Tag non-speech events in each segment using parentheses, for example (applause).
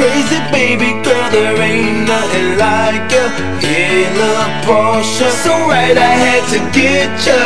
Crazy baby girl, there ain't nothing like ya. Hey, little Portia, so right I had to get ya.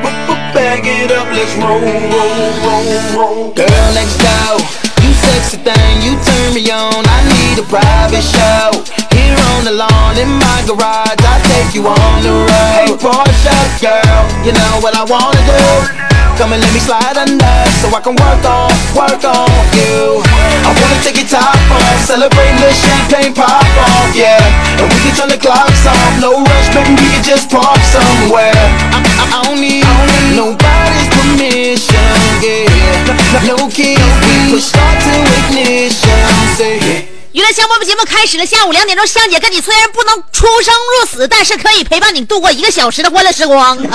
But, but back it up, let's roll, roll, roll, roll. Girl next door, you sexy thing, you turn me on. I need a private show. Here on the lawn in my garage, I take you on the road. Hey, Portia, girl, you know what I wanna do. Come and let me slide under so I can work on, work on you. I wanna take your top off, celebrate the champagne pop off, yeah. And we can turn the clocks off, no rush, baby, we can just park somewhere. I, I, I don't need nobody's permission, yeah. No keys, we push start to ignition, say. 娱乐香饽饽节目开始了，下午两点钟，香姐跟你虽然不能出生入死，但是可以陪伴你度过一个小时的欢乐时光。(laughs)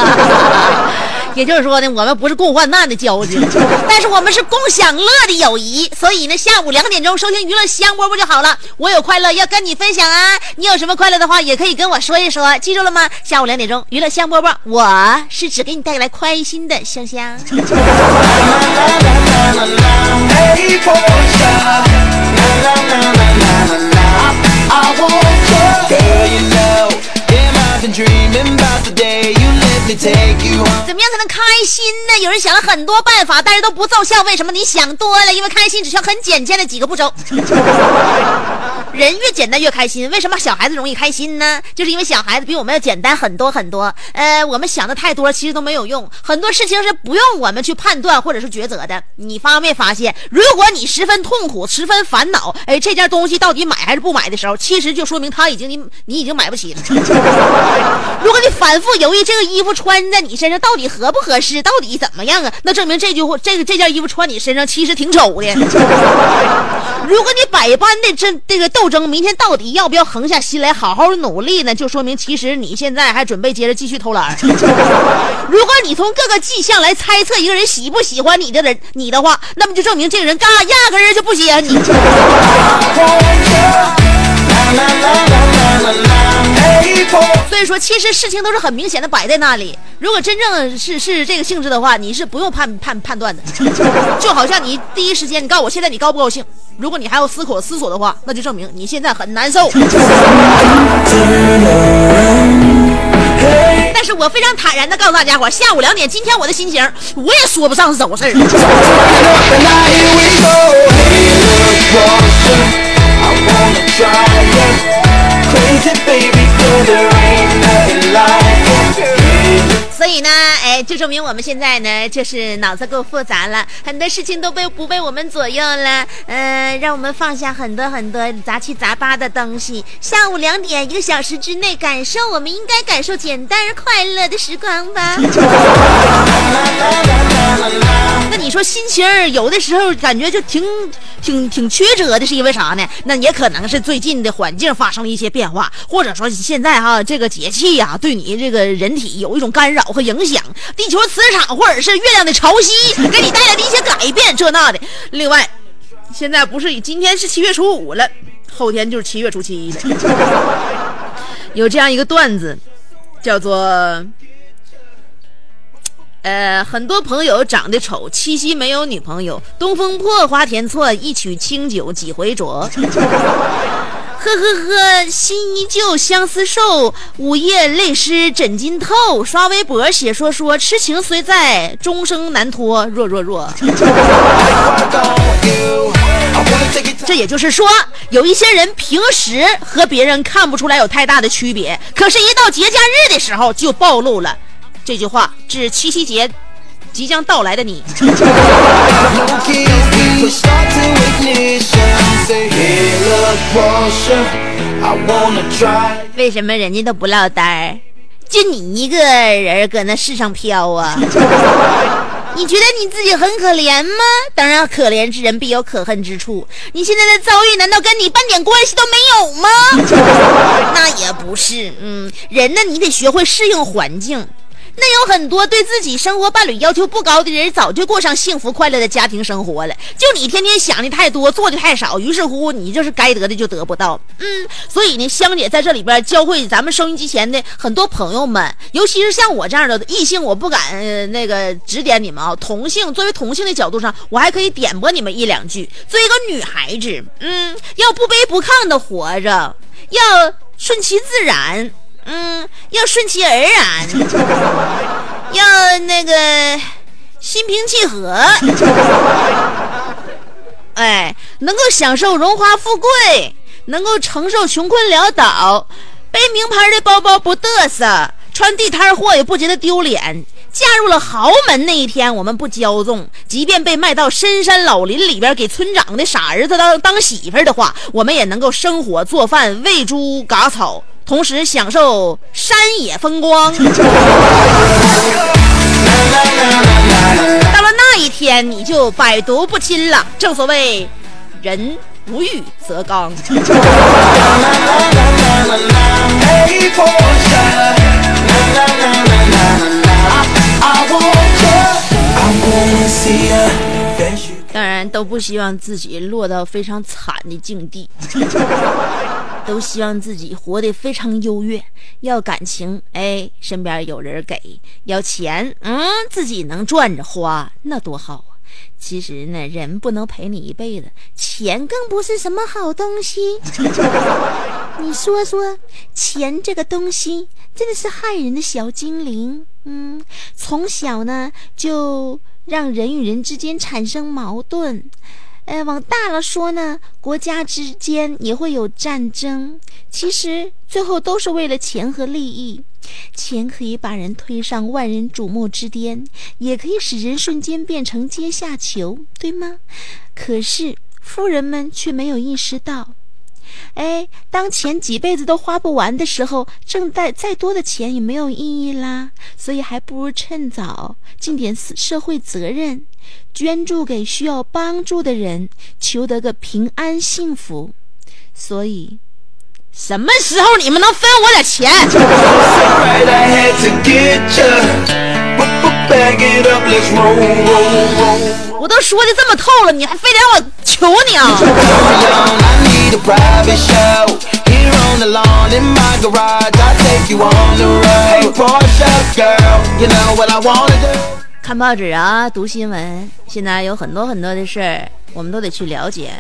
(laughs) 也就是说呢，我们不是共患难的交情，但是我们是共享乐的友谊。所以呢，下午两点钟收听娱乐香饽饽就好了。我有快乐要跟你分享啊，你有什么快乐的话也可以跟我说一说，记住了吗？下午两点钟，娱乐香饽饽，我是只给你带来开心的香香。(laughs) 怎么样才能开心呢？有人想了很多办法但是都不奏效为什么你想多了？因为开心只需要很简单的几个步骤。人越简单越开心。为什么小孩子容易开心呢？就是因为小孩子比我们要简单很多很多。呃，我们想的太多，其实都没有用。很多事情是不用我们去判断或者是抉择的。你发没发现，如果你十分痛苦、十分烦恼，哎，这件东西到底买还是不买的时候，其实就说明他已经你你已经买不起了。(laughs) 如果你反复犹豫这个衣服穿在你身上到底合不合适，到底怎么样啊？那证明这句话，这个这件衣服穿你身上其实挺丑的。(laughs) 如果你百般的这这个斗争，明天到底要不要横下心来好好努力呢？就说明其实你现在还准备接着继续偷懒。(laughs) 如果你从各个迹象来猜测一个人喜不喜欢你的人你的话，那么就证明这个人嘎压根儿就不喜欢你。(laughs) 所以说，其实事情都是很明显的摆在那里。如果真正是是这个性质的话，你是不用判判判断的。(laughs) 就好像你第一时间，你告诉我现在你高不高兴？如果你还要思考思索的话，那就证明你现在很难受。(laughs) 但是我非常坦然的告诉大家伙，下午两点，今天我的心情我也说不上是怎么回事儿。(laughs) wanna try it Crazy baby, cause there ain't nothing like it. 所以呢，哎，就证明我们现在呢，就是脑子够复杂了，很多事情都被不被我们左右了。呃，让我们放下很多很多杂七杂八的东西。下午两点，一个小时之内，感受我们应该感受简单而快乐的时光吧。(laughs) 那你说心情儿有的时候感觉就挺挺挺曲折的，是因为啥呢？那也可能是最近的环境发生了一些变化，或者说现在哈这个节气呀、对你这个人体有一种干扰和影响，地球磁场或者是月亮的潮汐给你带来的一些改变，这那的。另外，现在不是今天是七月初五了，后天就是七月初七了。(laughs) 有这样一个段子，叫做呃，很多朋友长得丑，七夕没有女朋友。东风破，花田错，一曲清酒几回酌。呵呵呵，心依旧，相思瘦。午夜泪湿枕巾透。刷微博写说说，痴情虽在，终生难脱。若若若。(laughs) 这也就是说，有一些人平时和别人看不出来有太大的区别，可是，一到节假日的时候就暴露了。这句话指七夕节即将到来的你。为什么人家都不落单儿，就你一个人搁那世上飘啊？(laughs) 你觉得你自己很可怜吗？当然，可怜之人必有可恨之处。你现在的遭遇难道跟你半点关系都没有吗？(laughs) 那也不是，嗯，人呢，你得学会适应环境。那有很多对自己生活伴侣要求不高的人，早就过上幸福快乐的家庭生活了。就你天天想的太多，做的太少，于是乎你就是该得的就得不到。嗯，所以呢，香姐在这里边教会咱们收音机前的很多朋友们，尤其是像我这样的异性，我不敢那个指点你们啊。同性作为同性的角度上，我还可以点拨你们一两句。作为一个女孩子，嗯，要不卑不亢的活着，要顺其自然。嗯，要顺其而然，(laughs) 要那个心平气和，(laughs) 哎，能够享受荣华富贵，能够承受穷困潦倒，背名牌的包包不嘚瑟，穿地摊货也不觉得丢脸。嫁入了豪门那一天，我们不骄纵，即便被卖到深山老林里边给村长的傻儿子当当媳妇的话，我们也能够生火做饭，喂猪嘎草。同时享受山野风光。(laughs) 到了那一天，你就百毒不侵了。正所谓，人无欲则刚。(laughs) 当然，都不希望自己落到非常惨的境地。(laughs) 都希望自己活得非常优越，要感情，哎，身边有人给；要钱，嗯，自己能赚着花，那多好啊！其实呢，人不能陪你一辈子，钱更不是什么好东西。你说说，钱这个东西真的是害人的小精灵。嗯，从小呢就让人与人之间产生矛盾。呃，往大了说呢，国家之间也会有战争。其实最后都是为了钱和利益。钱可以把人推上万人瞩目之巅，也可以使人瞬间变成阶下囚，对吗？可是富人们却没有意识到。哎，当钱几辈子都花不完的时候，挣再再多的钱也没有意义啦。所以还不如趁早尽点社会责任，捐助给需要帮助的人，求得个平安幸福。所以，什么时候你们能分我点钱？我都说的这么透了，你还非得让我求你啊？看报纸啊，读新闻，现在有很多很多的事儿，我们都得去了解。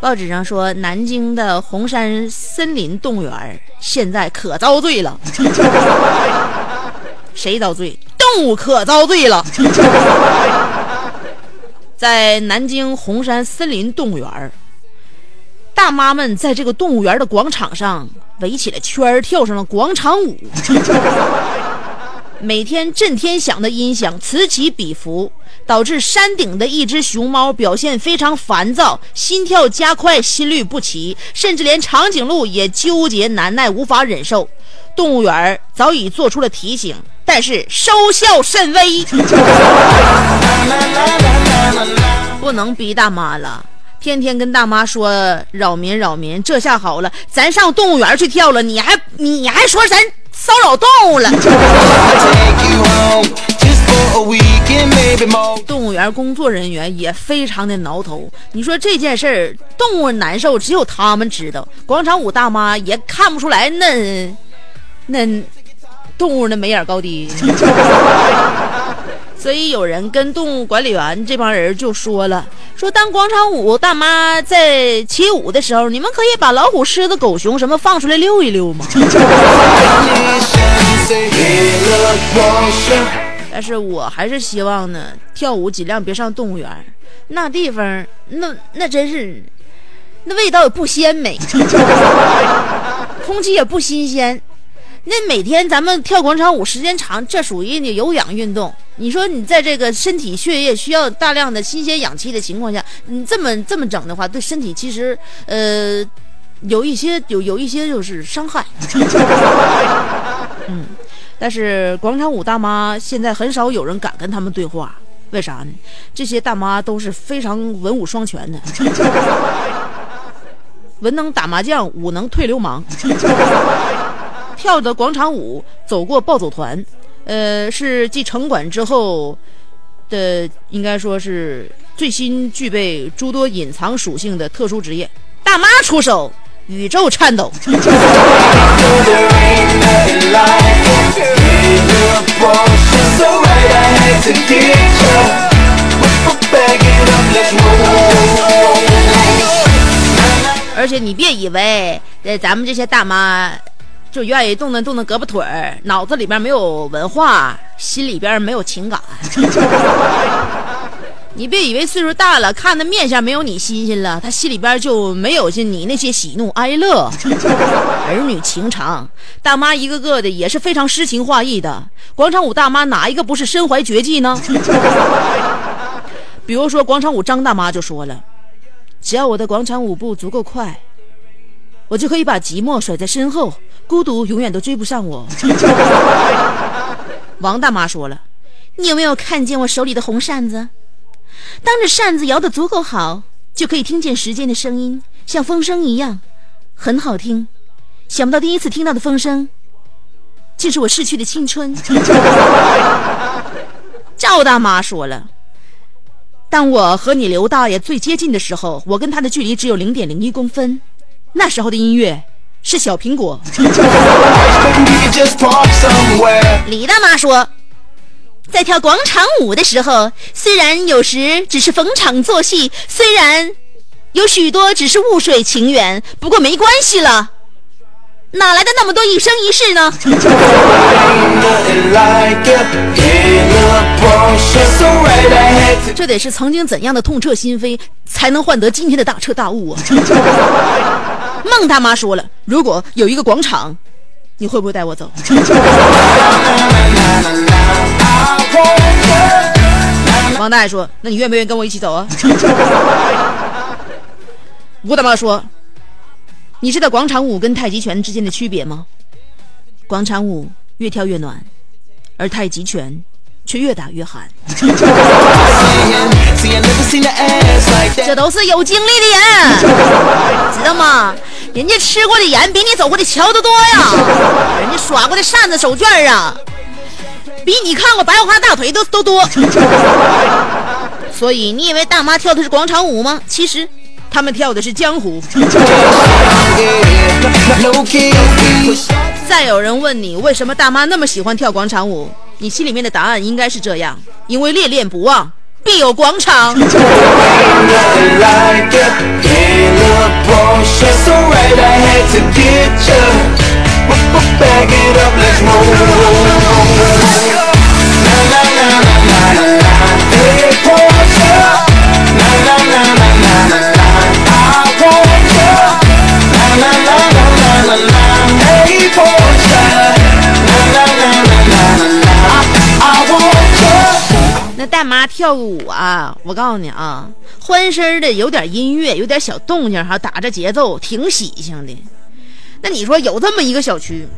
报纸上说，南京的红山森林动物园现在可遭罪了。(laughs) 谁遭罪？动物可遭罪了。(laughs) 在南京红山森林动物园大妈们在这个动物园的广场上围起了圈儿，跳上了广场舞。(laughs) 每天震天响的音响此起彼伏，导致山顶的一只熊猫表现非常烦躁，心跳加快，心律不齐，甚至连长颈鹿也纠结难耐，无法忍受。动物园早已做出了提醒，但是收效甚微。(laughs) 不能逼大妈了，天天跟大妈说扰民扰民，这下好了，咱上动物园去跳了，你还你还说咱骚扰动物了。动物园工作人员也非常的挠头，你说这件事儿，动物难受，只有他们知道。广场舞大妈也看不出来那那动物的眉眼高低。(laughs) 所以有人跟动物管理员这帮人就说了，说当广场舞大妈在起舞的时候，你们可以把老虎、狮子、狗熊什么放出来溜一溜吗？(laughs) 但是我还是希望呢，跳舞尽量别上动物园，那地方那那真是，那味道也不鲜美，(laughs) 空气也不新鲜。那每天咱们跳广场舞时间长，这属于你有氧运动。你说你在这个身体血液需要大量的新鲜氧气的情况下，你这么这么整的话，对身体其实呃有一些有有一些就是伤害。(laughs) 嗯，但是广场舞大妈现在很少有人敢跟他们对话，为啥呢？这些大妈都是非常文武双全的，(laughs) 文能打麻将，武能退流氓。(laughs) 跳的广场舞，走过暴走团，呃，是继城管之后的，应该说是最新具备诸多隐藏属性的特殊职业。大妈出手，宇宙颤抖。而且你别以为，呃，咱们这些大妈。就愿意动动动动胳膊腿儿，脑子里边没有文化，心里边没有情感。(laughs) 你别以为岁数大了，看的面相没有你新鲜了，他心里边就没有像你那些喜怒哀乐、(laughs) 儿女情长。大妈一个个的也是非常诗情画意的，广场舞大妈哪一个不是身怀绝技呢？(laughs) 比如说广场舞张大妈就说了：“只要我的广场舞步足够快。”我就可以把寂寞甩在身后，孤独永远都追不上我。(laughs) 王大妈说了：“你有没有看见我手里的红扇子？当着扇子摇得足够好，就可以听见时间的声音，像风声一样，很好听。想不到第一次听到的风声，竟是我逝去的青春。(laughs) ”赵大妈说了：“当我和你刘大爷最接近的时候，我跟他的距离只有零点零一公分。”那时候的音乐是小苹果。李大妈说，在跳广场舞的时候，虽然有时只是逢场作戏，虽然有许多只是雾水情缘，不过没关系了。哪来的那么多一生一世呢？这得是曾经怎样的痛彻心扉，才能换得今天的大彻大悟啊！孟大妈说了，如果有一个广场，你会不会带我走？(laughs) 王大爷说，那你愿不愿意跟我一起走啊？(laughs) 吴大妈说。你知道广场舞跟太极拳之间的区别吗？广场舞越跳越暖，而太极拳却越打越寒。(laughs) 这都是有经历的人，知道吗？人家吃过的盐比你走过的桥都多呀，人家耍过的扇子手绢啊，比你看过白花大腿都都多。所以你以为大妈跳的是广场舞吗？其实。他们跳的是江湖。(laughs) 再有人问你为什么大妈那么喜欢跳广场舞，你心里面的答案应该是这样：因为恋恋不忘，必有广场。跳个舞啊，我告诉你啊，欢声的，有点音乐，有点小动静，哈，打着节奏，挺喜庆的。那你说有这么一个小区？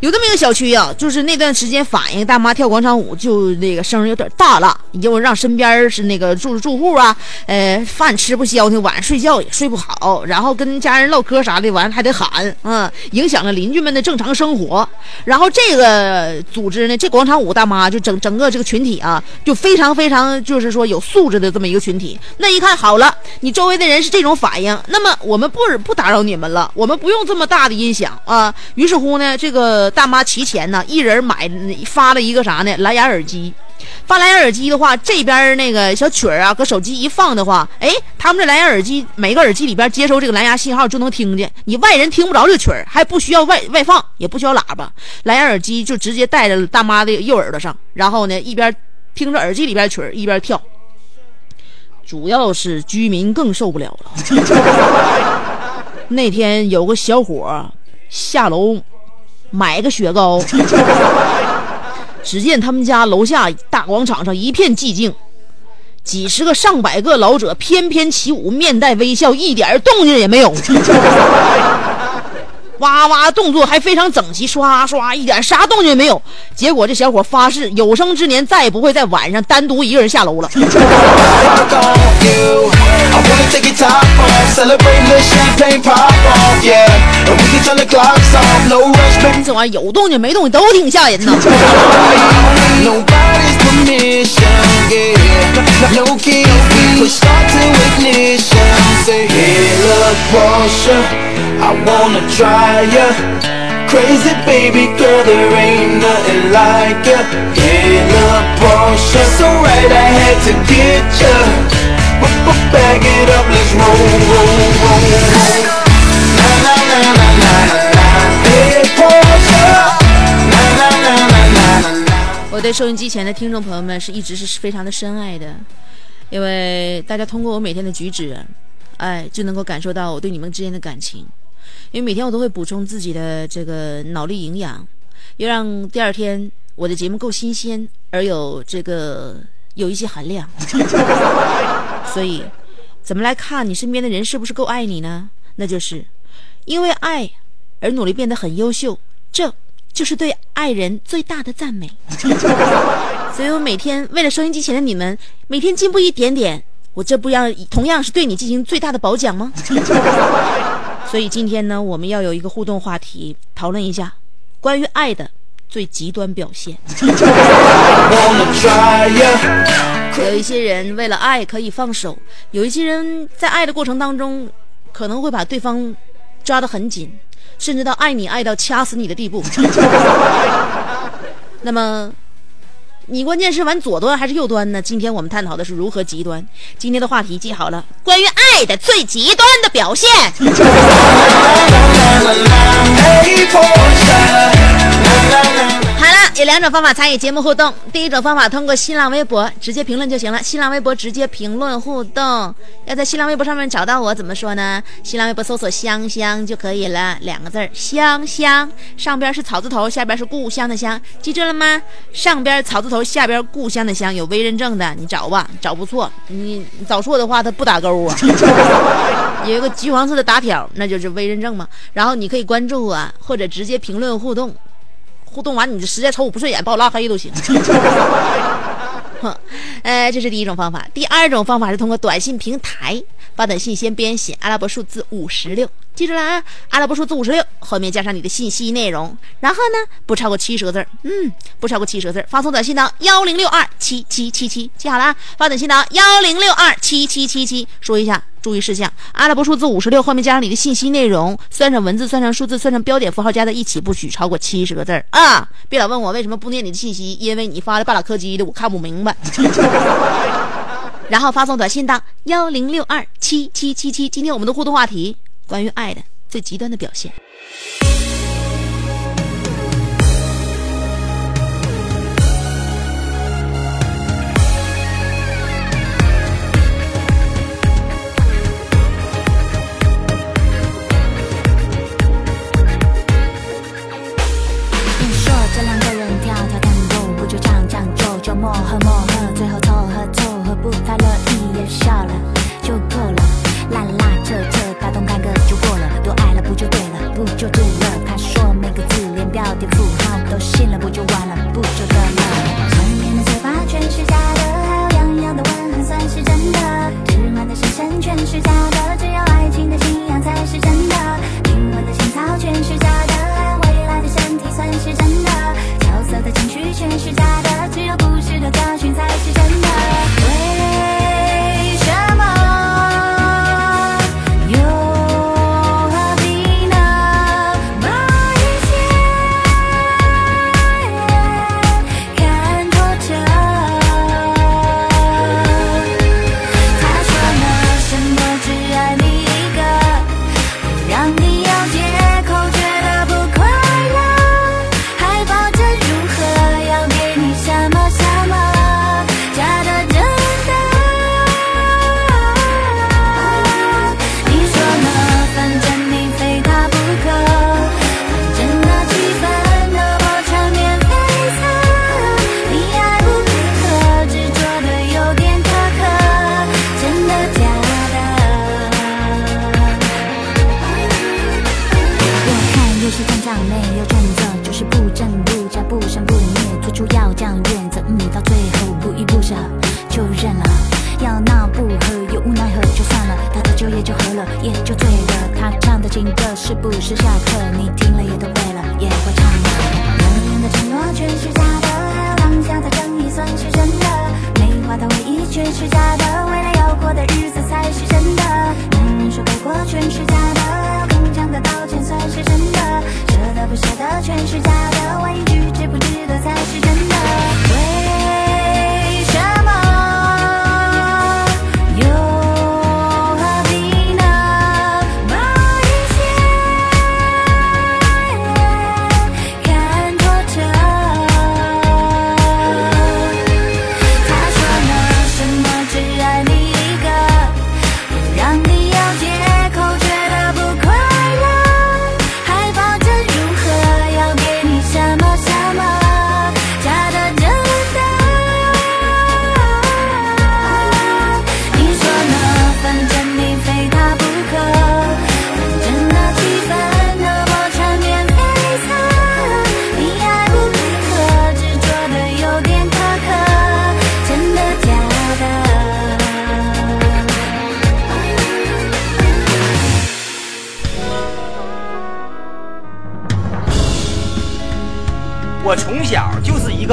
有这么一个小区呀，就是那段时间反映大妈跳广场舞，就那个声有点大了，就让身边是那个住住户啊，呃，饭吃不消停，晚上睡觉也睡不好，然后跟家人唠嗑啥的，完了还得喊，嗯，影响了邻居们的正常生活。然后这个组织呢，这广场舞大妈就整整个这个群体啊，就非常非常就是说有素质的这么一个群体。那一看好了，你周围的人是这种反应，那么我们不不打扰你们了，我们不用这么大的音响啊。于是乎呢，这个。大妈提前呢，一人买发了一个啥呢？蓝牙耳机，发蓝牙耳机的话，这边那个小曲儿啊，搁手机一放的话，哎，他们这蓝牙耳机每个耳机里边接收这个蓝牙信号就能听见，你外人听不着这曲儿，还不需要外外放，也不需要喇叭，蓝牙耳机就直接戴在大妈的右耳朵上，然后呢一边听着耳机里边曲儿一边跳。主要是居民更受不了了。(laughs) 那天有个小伙下楼买个雪糕，(laughs) 只见他们家楼下大广场上一片寂静，几十个上百个老者翩翩起舞，面带微笑，一点动静也没有。(laughs) 哇哇动作还非常整齐，刷刷一点啥动静也没有。结果这小伙发誓，有生之年再也不会在晚上单独一个人下楼了。(laughs) Rock on you. I wanna take your top off, celebrate the champagne pop off, yeah. And we can turn the clocks off, no rush, baby. 这玩意儿有动静没动静都挺吓人呐。 Nobody's (laughs) permission, yeah. No key, push start to ignition. Say, hey, look, Porsche, I wanna try ya. Crazy baby girl, there ain't nothing like ya. Hey, look, Porsche, so right, I had to get ya. 我对收音机前的听众朋友们是一直是非常的深爱的，因为大家通过我每天的举止，哎，就能够感受到我对你们之间的感情。因为每天我都会补充自己的这个脑力营养，要让第二天我的节目够新鲜，而有这个有一些含量。所以，怎么来看你身边的人是不是够爱你呢？那就是因为爱而努力变得很优秀，这就是对爱人最大的赞美。(laughs) 所以我每天为了收音机前的你们，每天进步一点点，我这不要同样是对你进行最大的褒奖吗？(laughs) 所以今天呢，我们要有一个互动话题，讨论一下关于爱的最极端表现。有一些人为了爱可以放手，有一些人在爱的过程当中，可能会把对方抓得很紧，甚至到爱你爱到掐死你的地步。(laughs) 那么，你关键是玩左端还是右端呢？今天我们探讨的是如何极端。今天的话题记好了，关于爱的最极端的表现。(laughs) (laughs) 好了，有两种方法参与节目互动。第一种方法通过新浪微博直接评论就行了，新浪微博直接评论互动。要在新浪微博上面找到我，怎么说呢？新浪微博搜索“香香”就可以了，两个字儿“香香”，上边是草字头，下边是故乡的乡，记住了吗？上边草字头，下边故乡的乡，有微认证的，你找吧，找不错。你你找错的话，它不打勾啊。(laughs) 有一个橘黄色的打条，那就是微认证嘛。然后你可以关注我，或者直接评论互动。互动完，你就实在瞅我不顺眼，把我拉黑都行。哼，呃，这是第一种方法。第二种方法是通过短信平台发短信，先编写阿拉伯数字五十六，记住了啊，阿拉伯数字五十六后面加上你的信息内容，然后呢不超过七十个字儿，嗯，不超过七十个字儿，发送短信到幺零六二七七七七，记好了啊，发短信到幺零六二七七七七，说一下。注意事项：阿拉伯数字五十六后面加上你的信息内容，算上文字，算上数字，算上标点符号加在一起，不许超过七十个字儿啊！别老问我为什么不念你的信息，因为你发的巴拉柯基的，我看不明白。(laughs) 然后发送短信到幺零六二七七七七。今天我们的互动话题关于爱的最极端的表现。就就磨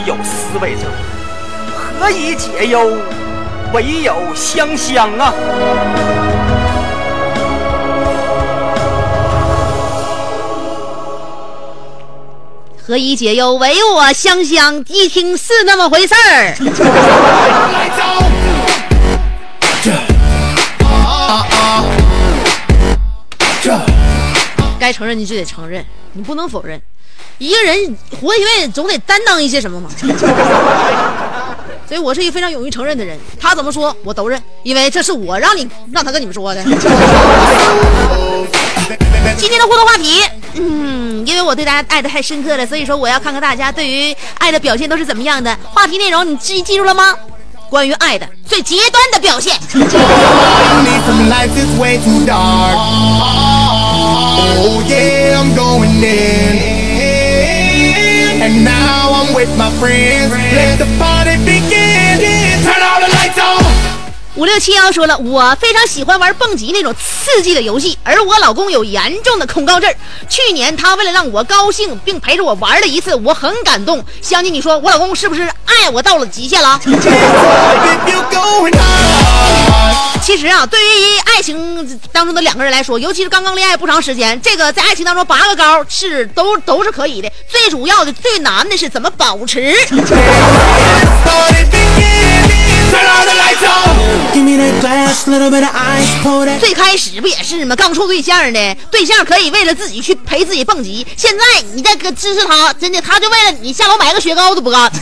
有思为者：“何以解忧，唯有香香啊。”何以解忧，唯我香香。一听是那么回事儿。(laughs) 该承认你就得承认，你不能否认。一个人活一辈子总得担当一些什么嘛。所以我是一个非常勇于承认的人。他怎么说我都认，因为这是我让你让他跟你们说的。今天的互动话题，嗯，因为我对大家爱的太深刻了，所以说我要看看大家对于爱的表现都是怎么样的。话题内容你记记住了吗？关于爱的最极端的表现。And now I'm with my friends. Let the party begin. Turn all the lights on. 五六七幺说了，我非常喜欢玩蹦极那种刺激的游戏，而我老公有严重的恐高症。去年他为了让我高兴，并陪着我玩了一次，我很感动。相信，你说我老公是不是爱我到了极限了其实啊，对于爱情当中的两个人来说，尤其是刚刚恋爱不长时间，这个在爱情当中拔个高是都都是可以的。最主要的、最难的是怎么保持。(laughs) 最开始不也是吗？刚处对象的，对象可以为了自己去陪自己蹦极。现在你再个支持他，真的他就为了你下楼买个雪糕都不干。(laughs)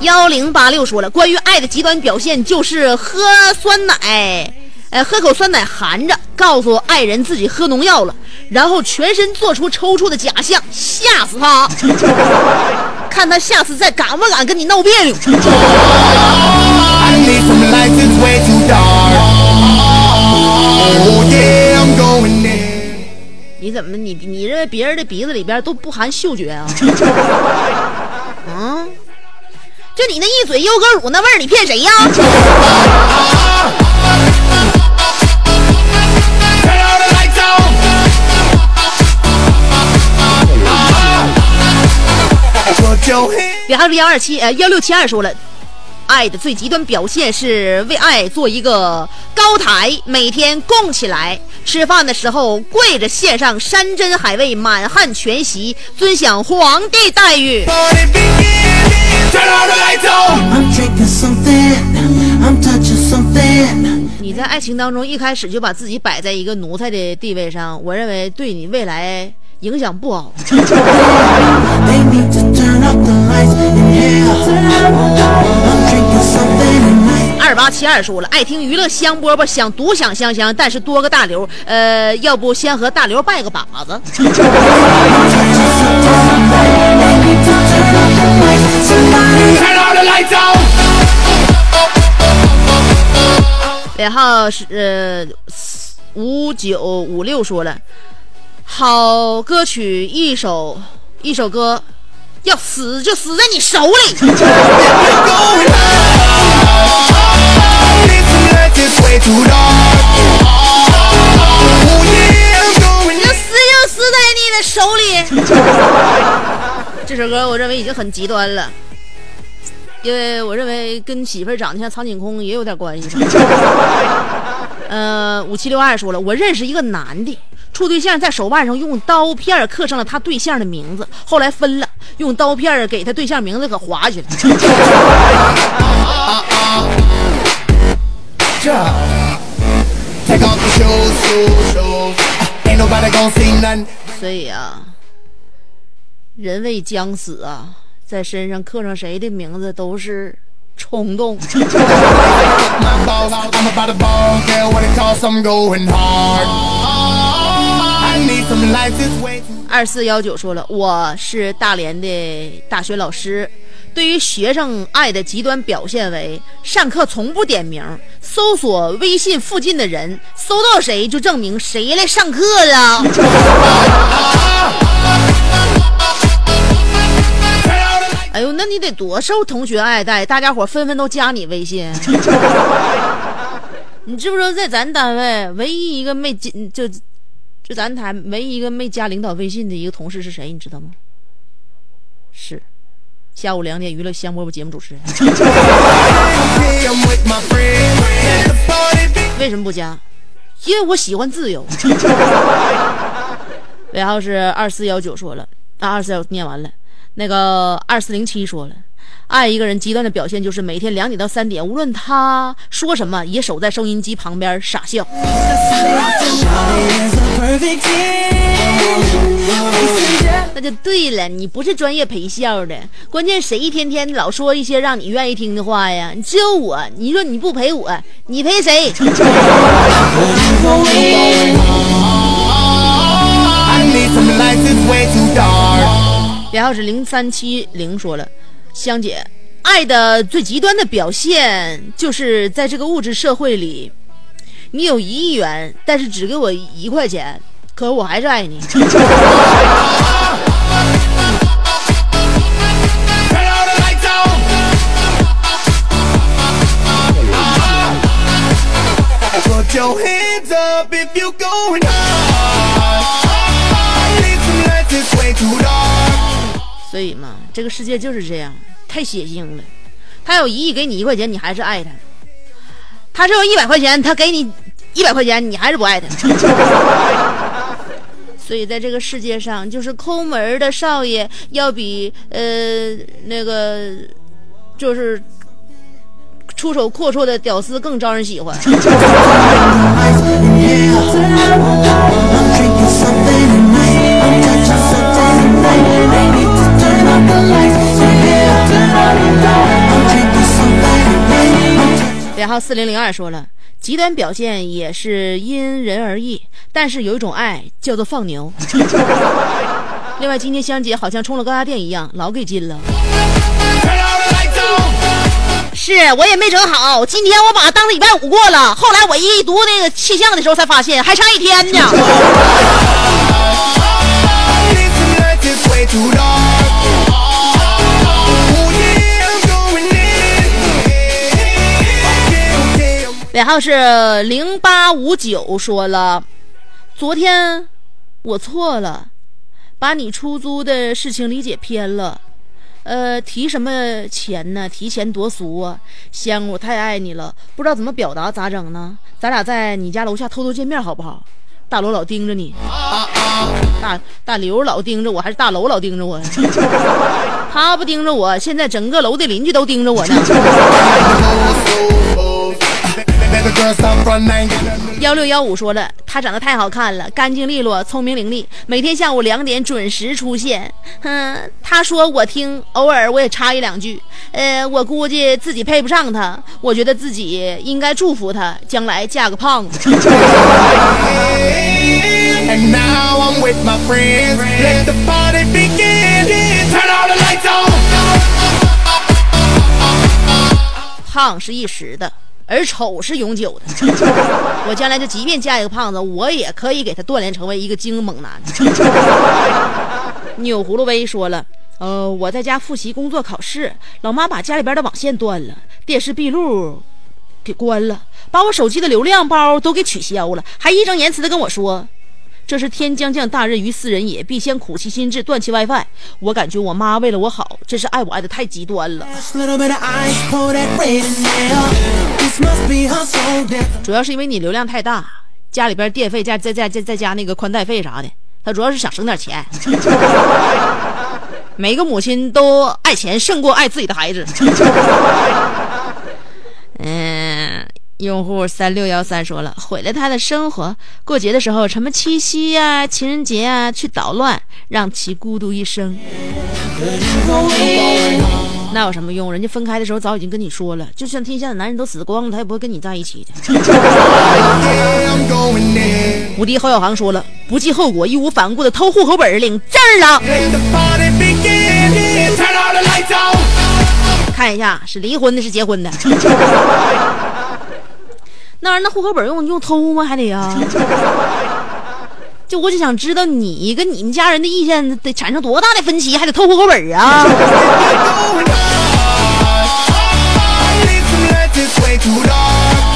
幺零八六说了，关于爱的极端表现就是喝酸奶，哎，喝口酸奶含着，告诉爱人自己喝农药了，然后全身做出抽搐的假象，吓死他，(laughs) 看他下次再敢不敢跟你闹别扭。你怎么你你认为别人的鼻子里边都不含嗅觉啊？(laughs) 啊？就你那一嘴优格乳那味儿，你骗谁呀？Put your hands. 别还是幺二七呃幺六七二说了，爱的最极端表现是为爱做一个高台，每天供起来。吃饭的时候跪着献上山珍海味，满汉全席，尊享皇帝待遇。你在爱情当中一开始就把自己摆在一个奴才的地位上，我认为对你未来影响不好。(laughs) 二八七二说了，爱听娱乐香饽饽，想独享香香，但是多个大刘，呃，要不先和大刘拜个把子。(laughs) 尾号是呃五九五六说了。好歌曲一首一首歌，要死就死在你手里。要死就死在你的手里。这首歌我认为已经很极端了，因为我认为跟媳妇儿长得像苍井空也有点关系吧。呃，五七六二说了，我认识一个男的，处对象在手腕上用刀片刻上了他对象的名字，后来分了，用刀片给他对象名字可划去了。所以啊，人为将死啊，在身上刻上谁的名字都是冲动。二四幺九说了，我是大连的大学老师，对于学生爱的极端表现为上课从不点名，搜索微信附近的人，搜到谁就证明谁来上课了。(laughs) 哎呦，那你得多受同学爱戴，大家伙纷纷都加你微信。(laughs) 你知不知道，在咱单位唯一一个没进就咱台没一个没加领导微信的一个同事是谁？你知道吗？是下午两点娱乐香饽饽节目主持人。(laughs) 为什么不加？因为我喜欢自由。(laughs) 尾号是二四幺九说了，啊，二四幺念完了。那个二四零七说了，爱一个人极端的表现就是每天两点到三点，无论他说什么，也守在收音机旁边傻笑。那就对了，你不是专业陪笑的，关键谁一天天老说一些让你愿意听的话呀？你只有我，你说你不陪我，你陪谁？然后是零三七零说了，香姐，爱的最极端的表现就是在这个物质社会里，你有一亿元，但是只给我一块钱，可我还是爱你。所以嘛，这个世界就是这样，太血腥了。他有一亿给你一块钱，你还是爱他；他只有一百块钱，他给你一百块钱，你还是不爱他。(laughs) 所以在这个世界上，就是抠门的少爷要比呃那个就是出手阔绰的屌丝更招人喜欢。(laughs) 然后四零零二说了，极端表现也是因人而异，但是有一种爱叫做放牛。另外，今天香姐好像充了高压电一样，老给劲了。是我也没整好，今天我把当礼拜五过了。后来我一读那个气象的时候才发现，还差一天呢。(laughs) 尾号是零八五九，说了，昨天我错了，把你出租的事情理解偏了。呃，提什么钱呢？提钱多俗啊！香，我太爱你了，不知道怎么表达，咋整呢？咱俩在你家楼下偷偷见面好不好？大楼老盯着你，大大刘老盯着我，还是大楼老盯着我？(laughs) 他不盯着我，现在整个楼的邻居都盯着我呢。幺六幺五说了，她长得太好看了，干净利落，聪明伶俐，每天下午两点准时出现。哼，他说我听，偶尔我也插一两句。呃，我估计自己配不上她，我觉得自己应该祝福她，将来嫁个胖子。胖是一时的，而丑是永久的。(laughs) 我将来就即便嫁一个胖子，我也可以给他锻炼成为一个精猛男。(laughs) 钮葫芦威说了，呃，我在家复习工作考试，老妈把家里边的网线断了，电视闭路给关了，把我手机的流量包都给取消了，还义正言辞的跟我说。这是天将降大任于斯人也，必先苦其心志，断其 WiFi。我感觉我妈为了我好，真是爱我爱的太极端了。主要是因为你流量太大，家里边电费加再再再再加那个宽带费啥的，他主要是想省点钱。(laughs) 每个母亲都爱钱胜过爱自己的孩子。(laughs) 嗯，用户三六幺三说了，毁了他的生活。过节的时候，什么七夕呀、情人节啊，去捣乱，让其孤独一生。那有什么用？人家分开的时候早已经跟你说了，就算天下的男人都死光了，他也不会跟你在一起的。Yeah, I'm going there. 无敌侯小航说了，不计后果、义无反顾的偷户口本领证了。看一下是离婚的，是结婚的。那玩意儿，那户口本用用偷吗？还得呀？(laughs) 就我就想知道你跟你们家人的意见得产生多大的分歧，还得偷户口本啊.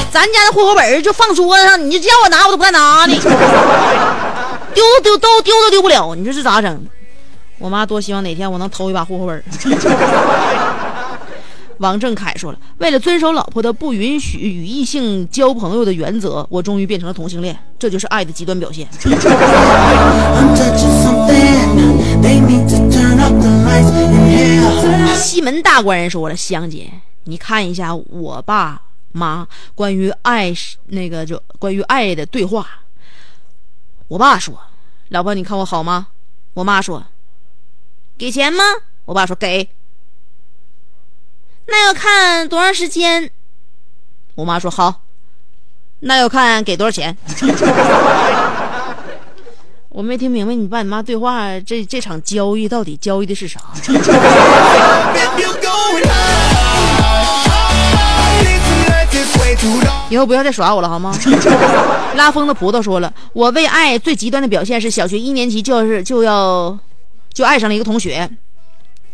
咱家的户口本儿就放桌子上，你就叫我拿，我都不敢拿的。丢都丢都丢都丢不了，你说这咋整？我妈多希望哪天我能偷一把户口本儿。王正凯说了，为了遵守老婆的不允许与异性交朋友的原则，我终于变成了同性恋，这就是爱的极端表现。西门大官人说了，香姐，你看一下我爸妈关于爱那个就关于爱的对话。我爸说：“老婆，你看我好吗？”我妈说：“给钱吗？”我爸说：“给。”那要看多长时间。我妈说：“好。”那要看给多少钱。(laughs) 我没听明白你爸你妈对话这这场交易到底交易的是啥？(laughs) 以后不要再耍我了，好吗？(laughs) 拉风的葡萄说了，我为爱最极端的表现是小学一年级就是就要就爱上了一个同学，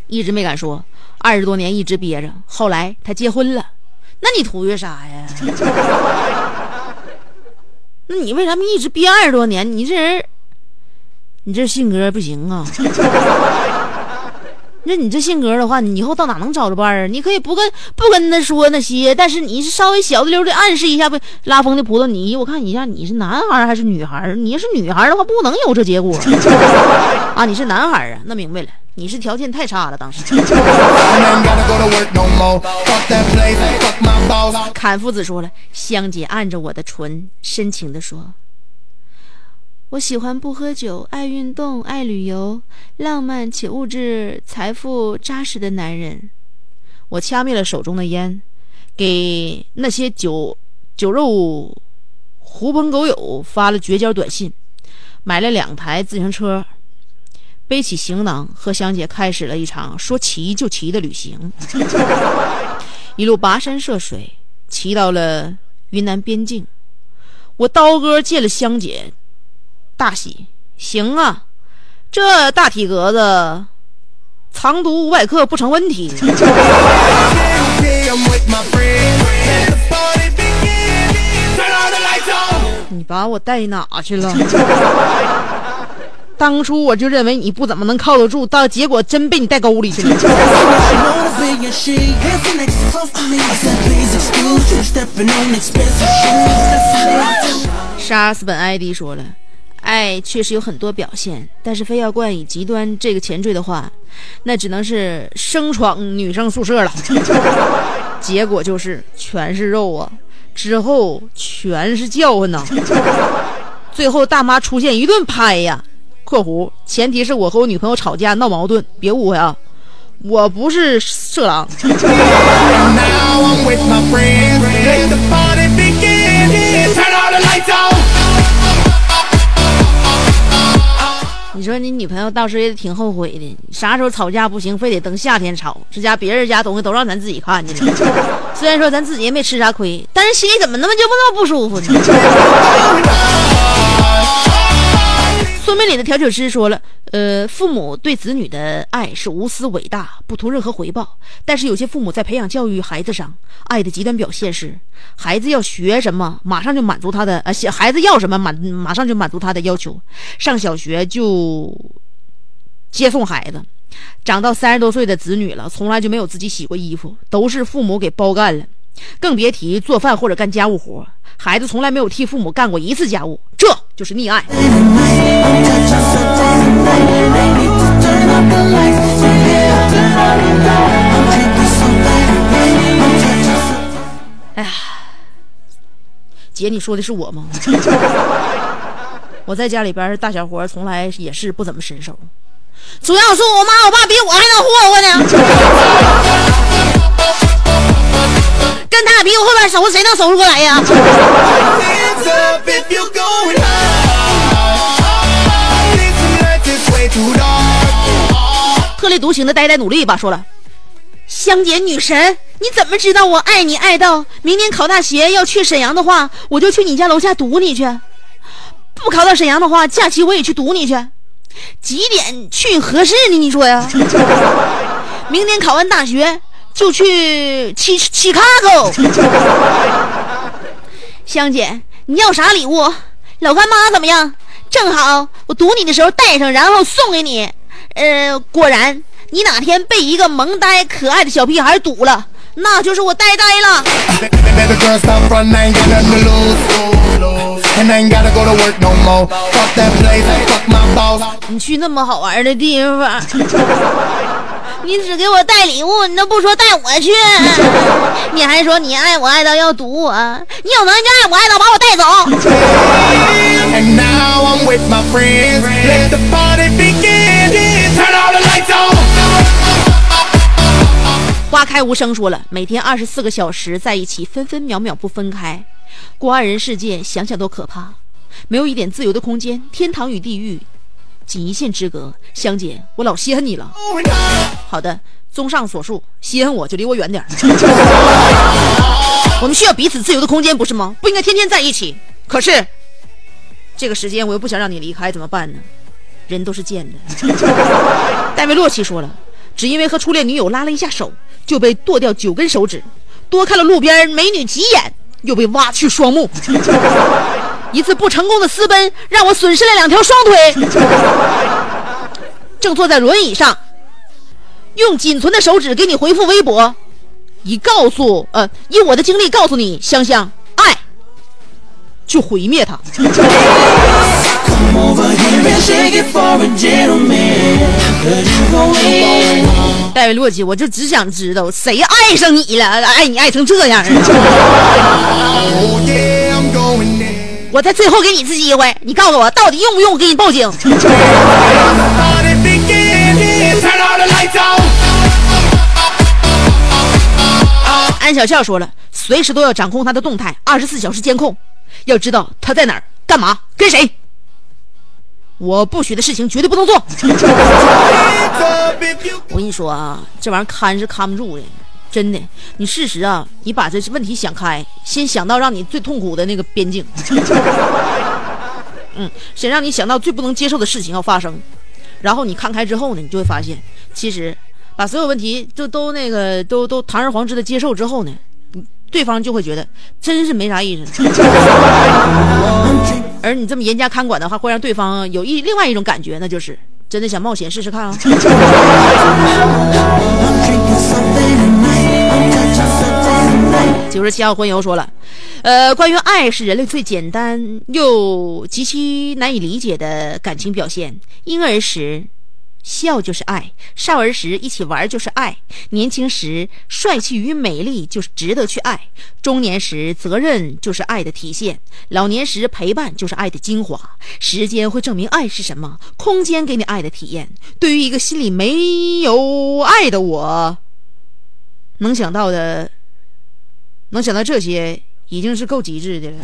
一直没敢说，二十多年一直憋着，后来他结婚了，那你图个啥呀？(laughs) 那你为什么一直憋二十多年？你这人，你这性格不行啊！那你这性格的话，你以后到哪能找着伴儿啊？你可以不跟不跟他说那些，但是你是稍微小的溜的暗示一下呗。拉风的葡萄，你我看一下，你是男孩儿还是女孩儿？你要是女孩儿的话，不能有这结果啊！你是男孩儿啊，那明白了，你是条件太差了，当时。侃夫子说了，香姐按着我的唇，深情地说：“我喜欢不喝酒、爱运动、爱旅游、浪漫且物质财富扎实的男人。”我掐灭了手中的烟，给那些酒酒肉狐朋狗友发了绝交短信，买了两台自行车，背起行囊，和香姐开始了一场说骑就骑的旅行。(laughs) 一路跋山涉水，骑到了云南边境。我刀哥见了香姐，大喜：“行啊，这大体格子，藏毒五百克不成问题。”你把我带哪去了？(laughs) 当初我就认为你不怎么能靠得住，到结果真被你带沟里去了。(laughs) 杀死本艾迪说了。爱确实有很多表现，但是非要冠以极端这个前缀的话，那只能是生闯女生宿舍了。(laughs) 结果就是全是肉啊，之后全是叫唤呐。最后大妈出现一顿拍呀（括弧前提是我和我女朋友吵架闹矛盾，别误会啊，我不是色狼。你说你女朋友到时候也挺后悔的，啥时候吵架不行，非得等夏天吵，这家别人家东西都让咱自己看见了。(laughs) 虽然说咱自己也没吃啥亏，但是心里怎么那么就不那么不舒服呢？宋美里的调酒师说了，呃，父母对子女的爱是无私伟大，不图任何回报。但是有些父母在培养教育孩子上，爱的极端表现是，孩子要学什么，马上就满足他的，呃，孩子要什么满马上就满足他的要求。上小学就接送孩子，长到三十多岁的子女了，从来就没有自己洗过衣服，都是父母给包干了，更别提做饭或者干家务活。孩子从来没有替父母干过一次家务，这就是溺爱。哎呀，姐，你说的是我吗？(laughs) 我在家里边大小活从来也是不怎么伸手，主要是我妈我爸比我还能霍霍呢。跟他俩比我后边收拾，谁能收拾过来呀？特立独行的呆呆努力一把，说了：“香姐女神，你怎么知道我爱你爱到明年考大学要去沈阳的话，我就去你家楼下堵你去；不考到沈阳的话，假期我也去堵你去。几点去合适呢？你说呀？(laughs) 明年考完大学就去七七卡哥。香姐，你要啥礼物？老干妈怎么样？正好我堵你的时候带上，然后送给你。呃，果然，你哪天被一个萌呆可爱的小屁孩堵了。那就是我呆呆了。你去那么好玩的地方。你只给我带礼物，你都不说带我去，(laughs) 你还说你爱我爱到要堵我，你有能力就爱我爱到把我带走。And now I'm with my friends. Let the party begin. Turn all the lights on. 花开无声说了，每天二十四个小时在一起，分分秒秒不分开，过二人世界，想想都可怕。没有一点自由的空间，天堂与地狱仅一线之隔。香姐，我老稀罕你了。好的，综上所述，稀罕我就离我远点。(laughs) 我们需要彼此自由的空间，不是吗？不应该天天在一起。可是，这个时间我又不想让你离开，怎么办呢？人都是贱的。(laughs) 戴维洛奇说了，只因为和初恋女友拉了一下手，就被剁掉九根手指；多看了路边美女几眼，又被挖去双目。一次不成功的私奔，让我损失了两条双腿。正坐在轮椅上，用仅存的手指给你回复微博，以告诉呃，以我的经历告诉你，香香爱，就毁灭他。戴维洛基，我就只想知道谁爱上你了，爱你爱成这样 (laughs) 我再最后给你一次机会，你告诉我到底用不用我给你报警？安小笑说了，随时都要掌控他的动态，二十四小时监控，要知道他在哪儿、干嘛、跟谁。我不许的事情绝对不能做。(laughs) 我跟你说啊，这玩意儿看是看不住的，真的。你事实啊，你把这问题想开，先想到让你最痛苦的那个边境。(laughs) 嗯，先让你想到最不能接受的事情要发生，然后你看开之后呢，你就会发现，其实把所有问题都都那个都都堂而皇之的接受之后呢，对方就会觉得真是没啥意思。(laughs) 而你这么严加看管的话，会让对方有一另外一种感觉，那就是真的想冒险试试看啊。(laughs) 九十七号婚友说了，呃，关于爱是人类最简单又极其难以理解的感情表现。婴儿时笑就是爱，少儿时一起玩就是爱，年轻时帅气与美丽就是值得去爱，中年时责任就是爱的体现，老年时陪伴就是爱的精华。时间会证明爱是什么，空间给你爱的体验。对于一个心里没有爱的我，能想到的，能想到这些，已经是够极致的了。(laughs)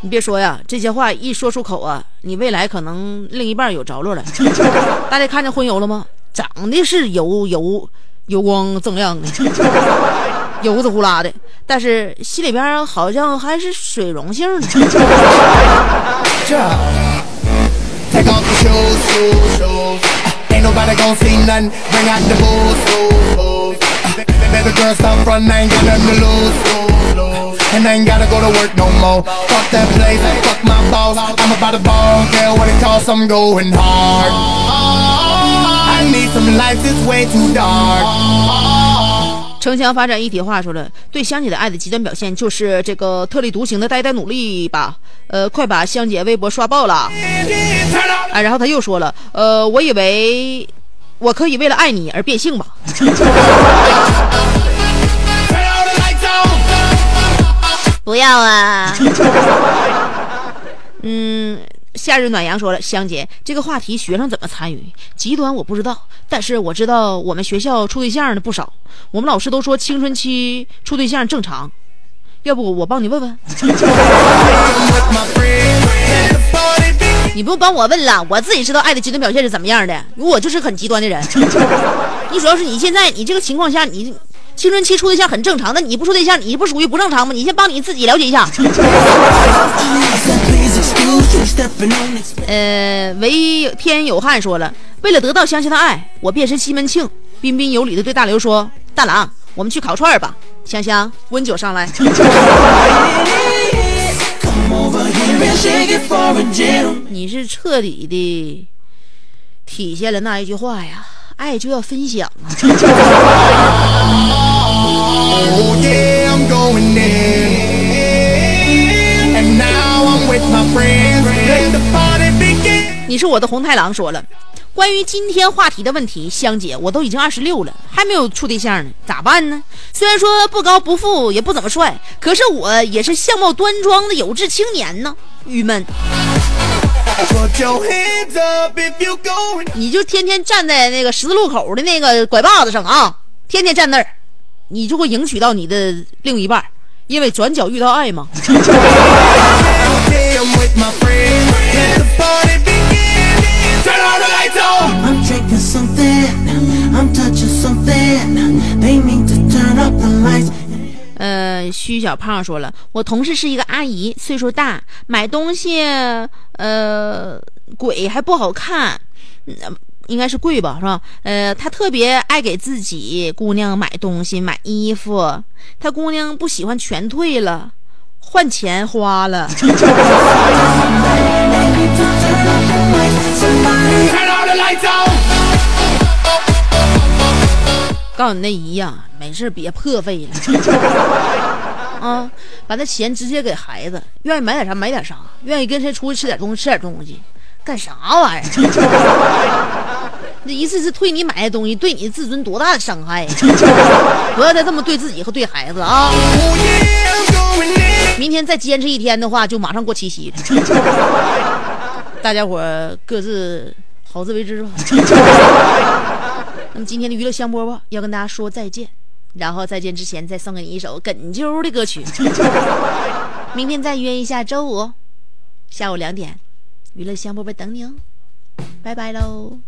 你别说呀，这些话一说出口啊，你未来可能另一半有着落了。(laughs) 大家看见荤油了吗？长得是油油油光锃亮的，油滋呼啦的，但是心里边好像还是水溶性的。(laughs) 城乡发展一体化说了，对香姐的爱的极端表现就是这个特立独行的呆呆努力吧。呃，快把香姐微博刷爆了。哎，然后他又说了，呃，我以为我可以为了爱你而变性吧。不要啊！(laughs) (laughs) 嗯，夏日暖阳说了，香姐这个话题学生怎么参与？极端我不知道，但是我知道我们学校处对象的不少。我们老师都说青春期处对象正常，要不我帮你问问. (laughs) 你不用帮我问了，我自己知道爱的极端表现是怎么样的。我就是很极端的人。你主要是你现在你这个情况下，你青春期处对象很正常，那你不处对象，你不属于不正常吗？你先帮你自己了解一下。呃，唯天有汉说了，为了得到香香的爱，我变身西门庆，彬彬有礼的对大刘说：“大郎，我们去烤串儿吧。”香香，温酒上来。你是彻底的体现了那一句话呀，爱就要分享啊。(laughs) Oh yeah, 你是我的红太狼说了，关于今天话题的问题，香姐，我都已经二十六了，还没有处对象呢，咋办呢？虽然说不高不富，也不怎么帅，可是我也是相貌端庄的有志青年呢。郁闷.你就天天站在那个十字路口的那个拐把子上啊，天天站那儿，你就会迎娶到你的另一半，因为转角遇到爱嘛。(laughs) 小胖说了，我同事是一个阿姨，岁数大，买东西呃鬼还不好看，嗯应该是贵吧，是吧？呃，她特别爱给自己姑娘买东西，买衣服，她姑娘不喜欢全退了，换钱花了。(laughs) 告诉你那姨呀，没事别破费了，啊，把那钱直接给孩子，愿意买点啥买点啥，愿意跟谁出去吃点东西吃点东西，干啥玩意儿？(laughs) 这一次次退你买的东西，对你的自尊多大的伤害呀！(laughs) 不要再这么对自己和对孩子啊！明天再坚持一天的话，就马上过七夕了。大家伙各自好自为之吧。(laughs) 那么今天的娱乐香饽饽要跟大家说再见，然后再见之前再送给你一首哏啾的歌曲。(laughs) 明天再约一下周五下午两点，娱乐香饽饽等你哦，拜拜喽。